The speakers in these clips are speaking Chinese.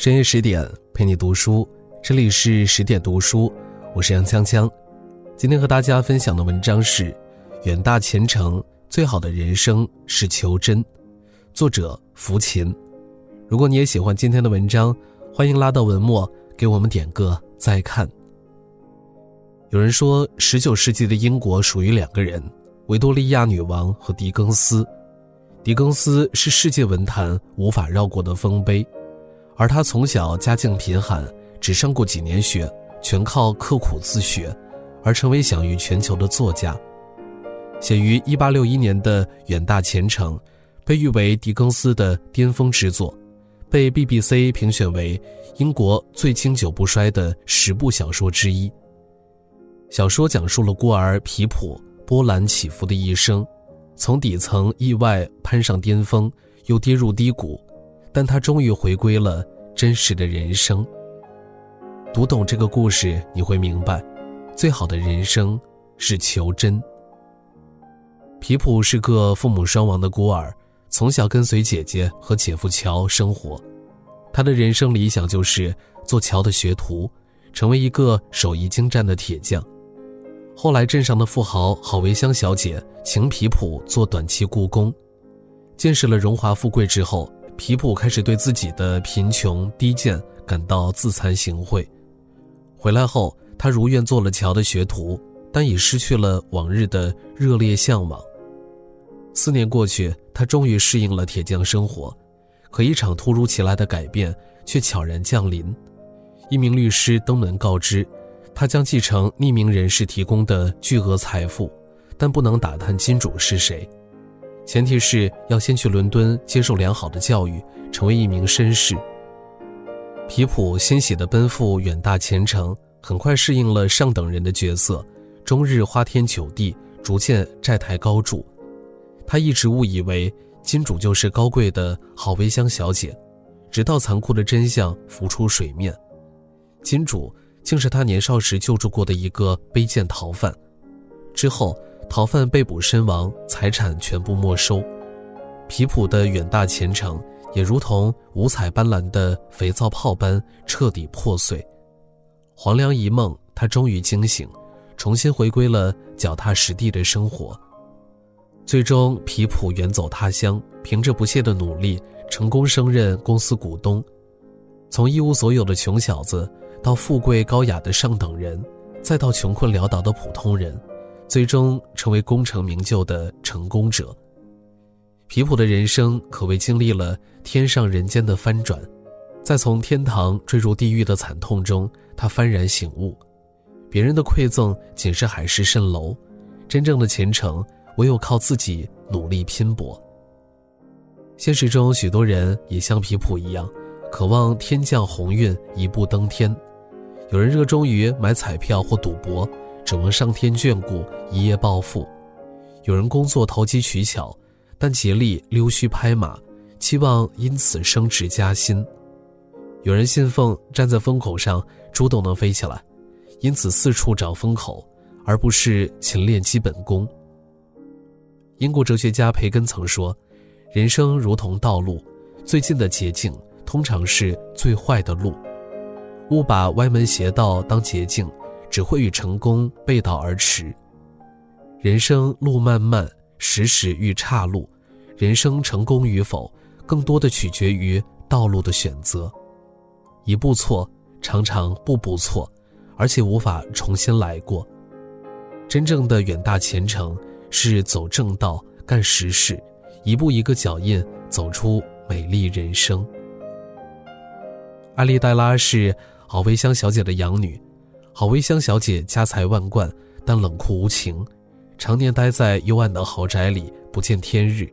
深夜十点陪你读书，这里是十点读书，我是杨锵锵。今天和大家分享的文章是《远大前程最好的人生是求真》，作者福琴。如果你也喜欢今天的文章，欢迎拉到文末给我们点个再看。有人说，十九世纪的英国属于两个人：维多利亚女王和狄更斯。狄更斯是世界文坛无法绕过的丰碑。而他从小家境贫寒，只上过几年学，全靠刻苦自学，而成为享誉全球的作家。写于1861年的《远大前程》，被誉为狄更斯的巅峰之作，被 BBC 评选为英国最经久不衰的十部小说之一。小说讲述了孤儿皮普波澜起伏的一生，从底层意外攀上巅峰，又跌入低谷。但他终于回归了真实的人生。读懂这个故事，你会明白，最好的人生是求真。皮普是个父母双亡的孤儿，从小跟随姐姐和姐夫乔生活。他的人生理想就是做乔的学徒，成为一个手艺精湛的铁匠。后来，镇上的富豪郝维香小姐请皮普做短期雇工，见识了荣华富贵之后。皮普开始对自己的贫穷低贱感到自惭形秽。回来后，他如愿做了乔的学徒，但已失去了往日的热烈向往。四年过去，他终于适应了铁匠生活，可一场突如其来的改变却悄然降临。一名律师登门告知，他将继承匿名人士提供的巨额财富，但不能打探金主是谁。前提是要先去伦敦接受良好的教育，成为一名绅士。皮普欣喜地奔赴远大前程，很快适应了上等人的角色，终日花天酒地，逐渐债台高筑。他一直误以为金主就是高贵的郝维香小姐，直到残酷的真相浮出水面，金主竟是他年少时救助过的一个卑贱逃犯。之后。逃犯被捕身亡，财产全部没收，皮普的远大前程也如同五彩斑斓的肥皂泡般彻底破碎。黄粱一梦，他终于惊醒，重新回归了脚踏实地的生活。最终，皮普远走他乡，凭着不懈的努力，成功升任公司股东。从一无所有的穷小子，到富贵高雅的上等人，再到穷困潦倒的普通人。最终成为功成名就的成功者。皮普的人生可谓经历了天上人间的翻转，在从天堂坠入地狱的惨痛中，他幡然醒悟：别人的馈赠仅是海市蜃楼，真正的前程唯有靠自己努力拼搏。现实中，许多人也像皮普一样，渴望天降鸿运，一步登天。有人热衷于买彩票或赌博。指望上天眷顾，一夜暴富；有人工作投机取巧，但竭力溜须拍马，期望因此升职加薪；有人信奉站在风口上，猪都能飞起来，因此四处找风口，而不是勤练基本功。英国哲学家培根曾说：“人生如同道路，最近的捷径通常是最坏的路。勿把歪门邪道当捷径。”只会与成功背道而驰。人生路漫漫，时时遇岔路。人生成功与否，更多的取决于道路的选择。一步错，常常步步错，而且无法重新来过。真正的远大前程，是走正道，干实事，一步一个脚印，走出美丽人生。艾丽黛拉是郝维香小姐的养女。郝薇香小姐家财万贯，但冷酷无情，常年待在幽暗的豪宅里不见天日。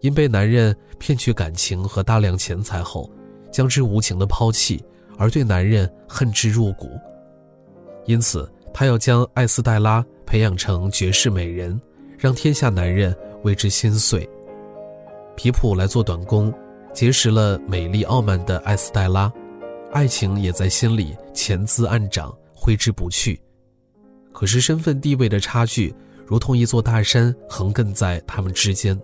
因被男人骗取感情和大量钱财后，将之无情的抛弃，而对男人恨之入骨。因此，她要将艾斯黛拉培养成绝世美人，让天下男人为之心碎。皮普来做短工，结识了美丽傲慢的艾斯黛拉，爱情也在心里潜滋暗长。挥之不去，可是身份地位的差距如同一座大山横亘在他们之间。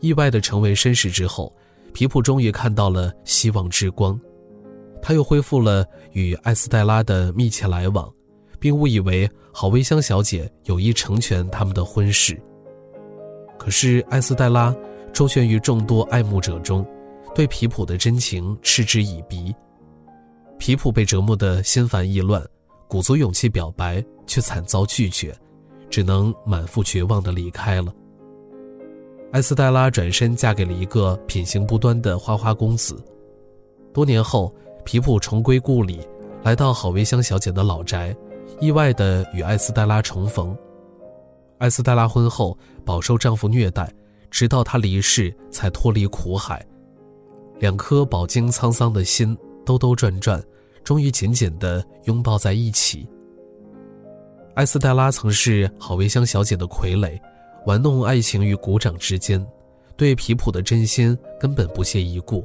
意外的成为绅士之后，皮普终于看到了希望之光。他又恢复了与艾斯黛拉的密切来往，并误以为郝薇香小姐有意成全他们的婚事。可是艾斯黛拉周旋于众多爱慕者中，对皮普的真情嗤之以鼻。皮普被折磨得心烦意乱，鼓足勇气表白，却惨遭拒绝，只能满腹绝望地离开了。艾斯黛拉转身嫁给了一个品行不端的花花公子。多年后，皮普重归故里，来到郝薇香小姐的老宅，意外地与艾斯黛拉重逢。艾斯黛拉婚后饱受丈夫虐待，直到她离世才脱离苦海。两颗饱经沧桑的心兜兜转转，终于紧紧地拥抱在一起。艾斯黛拉曾是郝维香小姐的傀儡。玩弄爱情于鼓掌之间，对皮普的真心根本不屑一顾。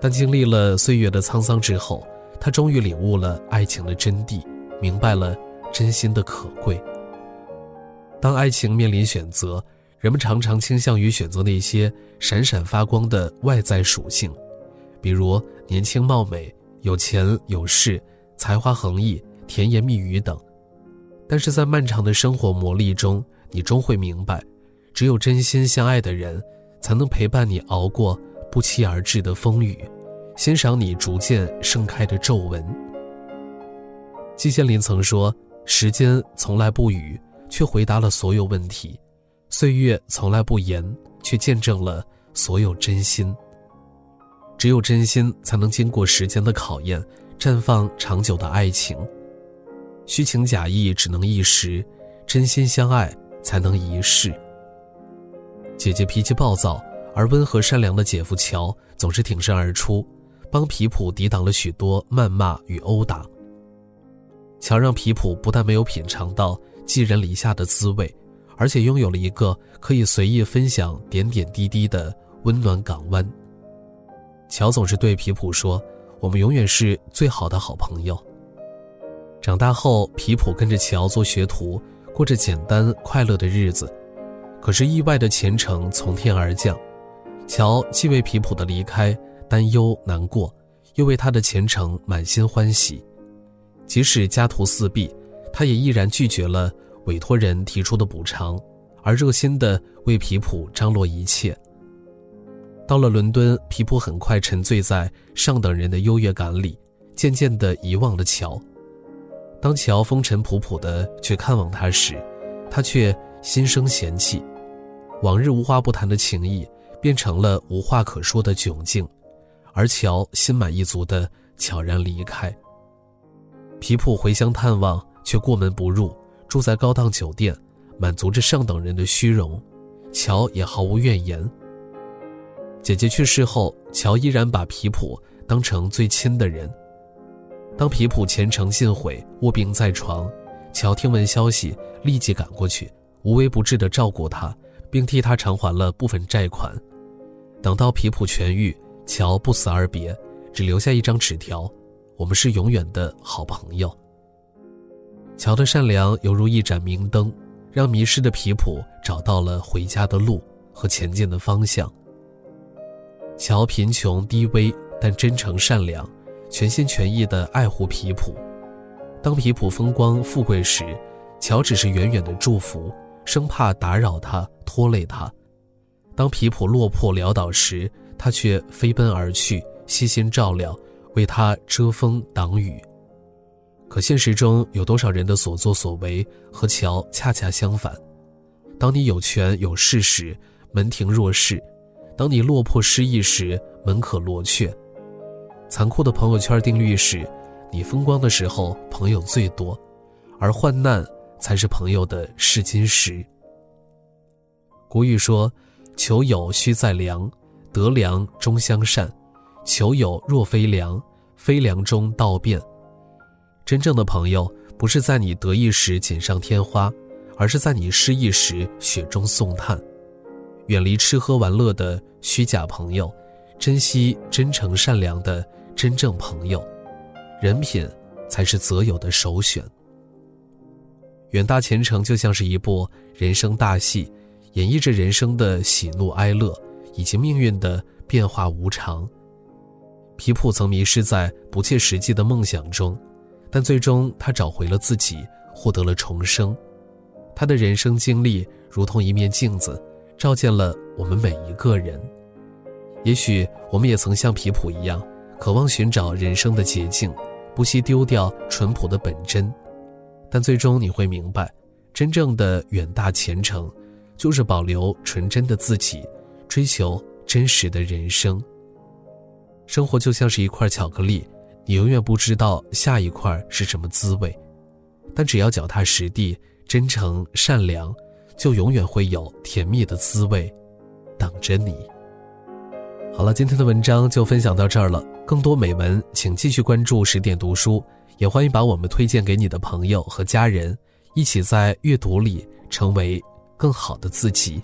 但经历了岁月的沧桑之后，他终于领悟了爱情的真谛，明白了真心的可贵。当爱情面临选择，人们常常倾向于选择那些闪闪发光的外在属性，比如年轻貌美、有钱有势、才华横溢、甜言蜜语等。但是在漫长的生活磨砺中，你终会明白，只有真心相爱的人，才能陪伴你熬过不期而至的风雨，欣赏你逐渐盛开的皱纹。季羡林曾说：“时间从来不语，却回答了所有问题；岁月从来不言，却见证了所有真心。只有真心，才能经过时间的考验，绽放长久的爱情。虚情假意只能一时，真心相爱。”才能一世。姐姐脾气暴躁，而温和善良的姐夫乔总是挺身而出，帮皮普抵挡了许多谩骂与殴打。乔让皮普不但没有品尝到寄人篱下的滋味，而且拥有了一个可以随意分享点点滴滴的温暖港湾。乔总是对皮普说：“我们永远是最好的好朋友。”长大后，皮普跟着乔做学徒。过着简单快乐的日子，可是意外的前程从天而降。乔既为皮普的离开担忧难过，又为他的前程满心欢喜。即使家徒四壁，他也毅然拒绝了委托人提出的补偿，而热心地为皮普张罗一切。到了伦敦，皮普很快沉醉在上等人的优越感里，渐渐地遗忘了乔。当乔风尘仆仆地去看望他时，他却心生嫌弃，往日无话不谈的情谊变成了无话可说的窘境，而乔心满意足地悄然离开。皮普回乡探望，却过门不入，住在高档酒店，满足着上等人的虚荣，乔也毫无怨言。姐姐去世后，乔依然把皮普当成最亲的人。当皮普前程尽毁，卧病在床，乔听闻消息，立即赶过去，无微不至地照顾他，并替他偿还了部分债款。等到皮普痊愈，乔不辞而别，只留下一张纸条：“我们是永远的好朋友。”乔的善良犹如一盏明灯，让迷失的皮普找到了回家的路和前进的方向。乔贫穷低微，但真诚善良。全心全意地爱护皮普，当皮普风光富贵时，乔只是远远的祝福，生怕打扰他、拖累他；当皮普落魄潦倒时，他却飞奔而去，悉心照料，为他遮风挡雨。可现实中有多少人的所作所为和乔恰恰相反？当你有权有势时，门庭若市；当你落魄失意时，门可罗雀。残酷的朋友圈定律是：你风光的时候朋友最多，而患难才是朋友的试金石。古语说：“求友须在良，得良终相善；求友若非良，非良中道变。”真正的朋友不是在你得意时锦上添花，而是在你失意时雪中送炭。远离吃喝玩乐的虚假朋友。珍惜真诚善良的真正朋友，人品才是择友的首选。远大前程就像是一部人生大戏，演绎着人生的喜怒哀乐以及命运的变化无常。皮普曾迷失在不切实际的梦想中，但最终他找回了自己，获得了重生。他的人生经历如同一面镜子，照见了我们每一个人。也许我们也曾像皮普一样，渴望寻找人生的捷径，不惜丢掉淳朴的本真。但最终你会明白，真正的远大前程，就是保留纯真的自己，追求真实的人生。生活就像是一块巧克力，你永远不知道下一块是什么滋味，但只要脚踏实地。真诚善良，就永远会有甜蜜的滋味，等着你。好了，今天的文章就分享到这儿了。更多美文，请继续关注十点读书，也欢迎把我们推荐给你的朋友和家人，一起在阅读里成为更好的自己。